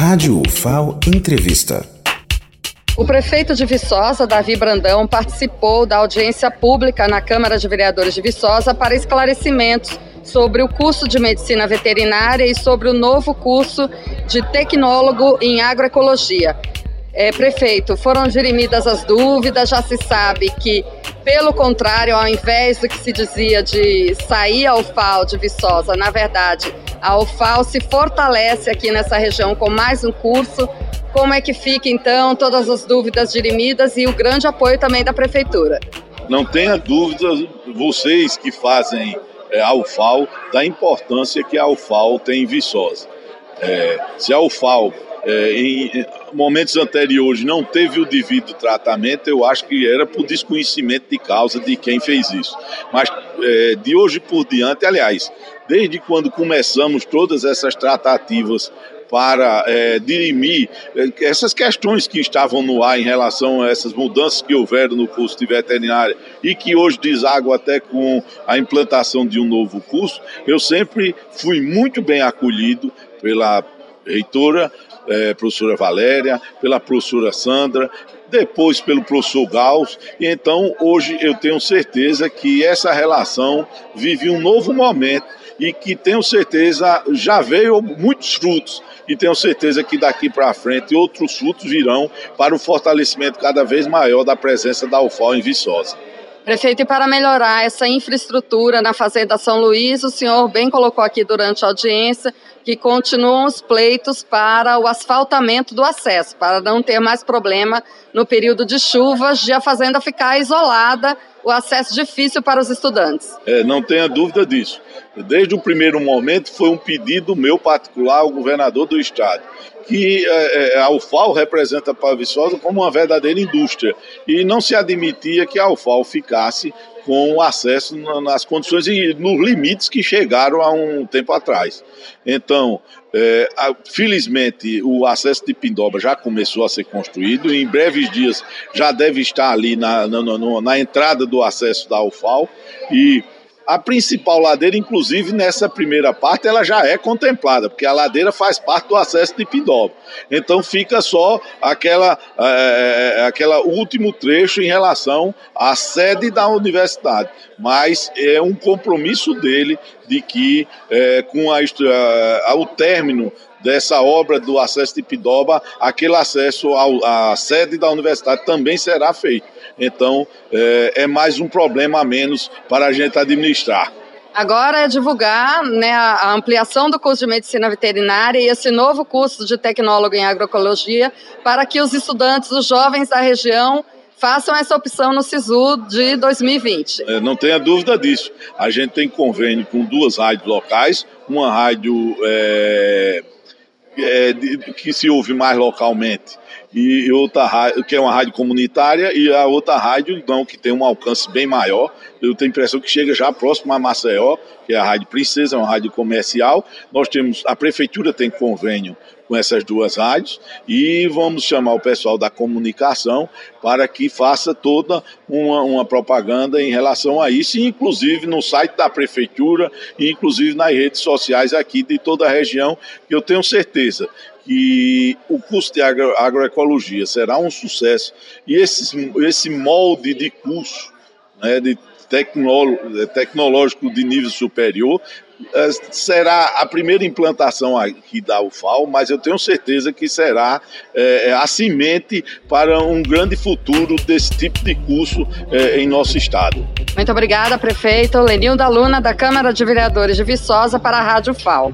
Rádio UFAO Entrevista. O prefeito de Viçosa, Davi Brandão, participou da audiência pública na Câmara de Vereadores de Viçosa para esclarecimentos sobre o curso de medicina veterinária e sobre o novo curso de tecnólogo em agroecologia. É, prefeito, foram dirimidas as dúvidas, já se sabe que, pelo contrário, ao invés do que se dizia de sair a UFAO de Viçosa, na verdade, a UFAO se fortalece aqui nessa região com mais um curso. Como é que fica, então, todas as dúvidas dirimidas e o grande apoio também da Prefeitura? Não tenha dúvidas, vocês que fazem é, a UFAO, da importância que a UFAO tem em Viçosa. É, se a UFAO é, em momentos anteriores não teve o devido tratamento, eu acho que era por desconhecimento de causa de quem fez isso. Mas é, de hoje por diante, aliás, desde quando começamos todas essas tratativas para é, dirimir é, essas questões que estavam no ar em relação a essas mudanças que houveram no curso de veterinária e que hoje deságua até com a implantação de um novo curso, eu sempre fui muito bem acolhido pela reitora, é, professora Valéria, pela professora Sandra, depois pelo professor Gauss, e então hoje eu tenho certeza que essa relação vive um novo momento e que tenho certeza já veio muitos frutos e tenho certeza que daqui para frente outros frutos virão para o fortalecimento cada vez maior da presença da UFAO em Viçosa. Prefeito, e para melhorar essa infraestrutura na Fazenda São Luís, o senhor bem colocou aqui durante a audiência que continuam os pleitos para o asfaltamento do acesso, para não ter mais problema no período de chuvas de a fazenda ficar isolada, o acesso difícil para os estudantes. É, não tenha dúvida disso. Desde o primeiro momento foi um pedido meu particular ao governador do estado, que é, é a UFAO representa para Viçosa como uma verdadeira indústria e não se admitia que a UFAO ficasse com acesso nas condições e nos limites que chegaram há um tempo atrás. Então, é, felizmente, o acesso de Pindoba já começou a ser construído em breves dias já deve estar ali na, na, na, na entrada do acesso da UFAO e a principal ladeira, inclusive nessa primeira parte, ela já é contemplada, porque a ladeira faz parte do acesso de Pindoba. Então fica só aquela, é, aquela último trecho em relação à sede da universidade. Mas é um compromisso dele de que, é, com a, a, o término dessa obra do acesso de Pidoba, aquele acesso ao, à sede da universidade também será feito. Então, é, é mais um problema a menos para a gente administrar. Agora é divulgar né, a ampliação do curso de medicina veterinária e esse novo curso de tecnólogo em agroecologia para que os estudantes, os jovens da região, façam essa opção no SISU de 2020. É, não tenha dúvida disso. A gente tem convênio com duas rádios locais, uma rádio é, é, que se ouve mais localmente e outra rádio, que é uma rádio comunitária e a outra rádio não que tem um alcance bem maior. Eu tenho a impressão que chega já próximo a Maceió, que é a rádio Princesa, é uma rádio comercial. Nós temos a prefeitura tem convênio com essas duas rádios e vamos chamar o pessoal da comunicação para que faça toda uma, uma propaganda em relação a isso, inclusive no site da prefeitura, e inclusive nas redes sociais aqui de toda a região, que eu tenho certeza que o curso de agro, agroecologia será um sucesso e esse, esse molde de curso né, de tecnológico de nível superior é, será a primeira implantação aqui da UFAL, mas eu tenho certeza que será é, a semente para um grande futuro desse tipo de curso é, em nosso estado. Muito obrigada, prefeito Lenil da Luna, da Câmara de Vereadores de Viçosa, para a Rádio FAO.